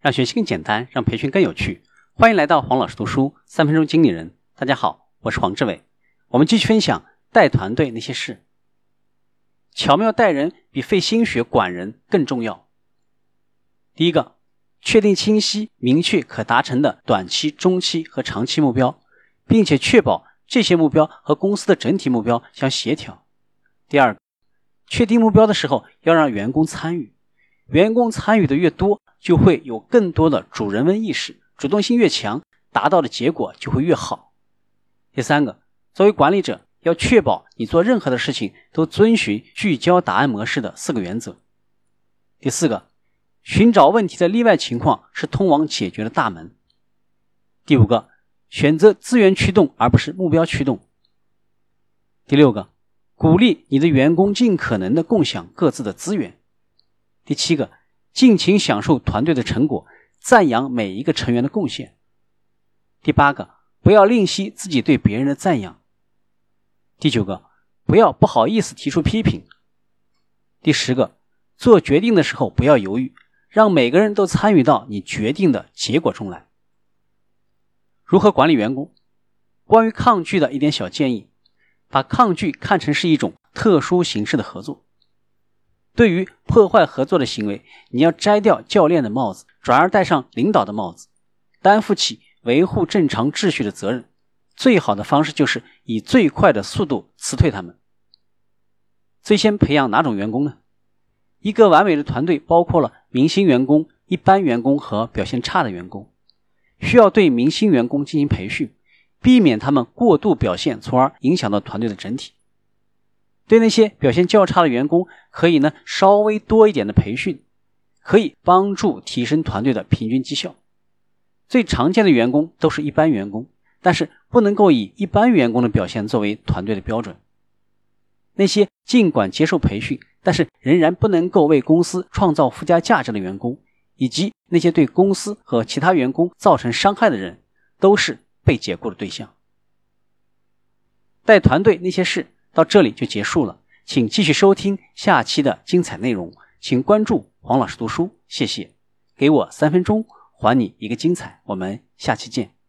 让学习更简单，让培训更有趣。欢迎来到黄老师读书三分钟经理人。大家好，我是黄志伟。我们继续分享带团队那些事。巧妙带人比费心血管人更重要。第一个，确定清晰、明确、可达成的短期、中期和长期目标，并且确保这些目标和公司的整体目标相协调。第二，确定目标的时候要让员工参与，员工参与的越多。就会有更多的主人翁意识，主动性越强，达到的结果就会越好。第三个，作为管理者，要确保你做任何的事情都遵循聚焦答案模式的四个原则。第四个，寻找问题的例外情况是通往解决的大门。第五个，选择资源驱动而不是目标驱动。第六个，鼓励你的员工尽可能的共享各自的资源。第七个。尽情享受团队的成果，赞扬每一个成员的贡献。第八个，不要吝惜自己对别人的赞扬。第九个，不要不好意思提出批评。第十个，做决定的时候不要犹豫，让每个人都参与到你决定的结果中来。如何管理员工？关于抗拒的一点小建议：把抗拒看成是一种特殊形式的合作。对于破坏合作的行为，你要摘掉教练的帽子，转而戴上领导的帽子，担负起维护正常秩序的责任。最好的方式就是以最快的速度辞退他们。最先培养哪种员工呢？一个完美的团队包括了明星员工、一般员工和表现差的员工。需要对明星员工进行培训，避免他们过度表现，从而影响到团队的整体。对那些表现较差的员工，可以呢稍微多一点的培训，可以帮助提升团队的平均绩效。最常见的员工都是一般员工，但是不能够以一般员工的表现作为团队的标准。那些尽管接受培训，但是仍然不能够为公司创造附加价值的员工，以及那些对公司和其他员工造成伤害的人，都是被解雇的对象。带团队那些事。到这里就结束了，请继续收听下期的精彩内容，请关注黄老师读书，谢谢。给我三分钟，还你一个精彩，我们下期见。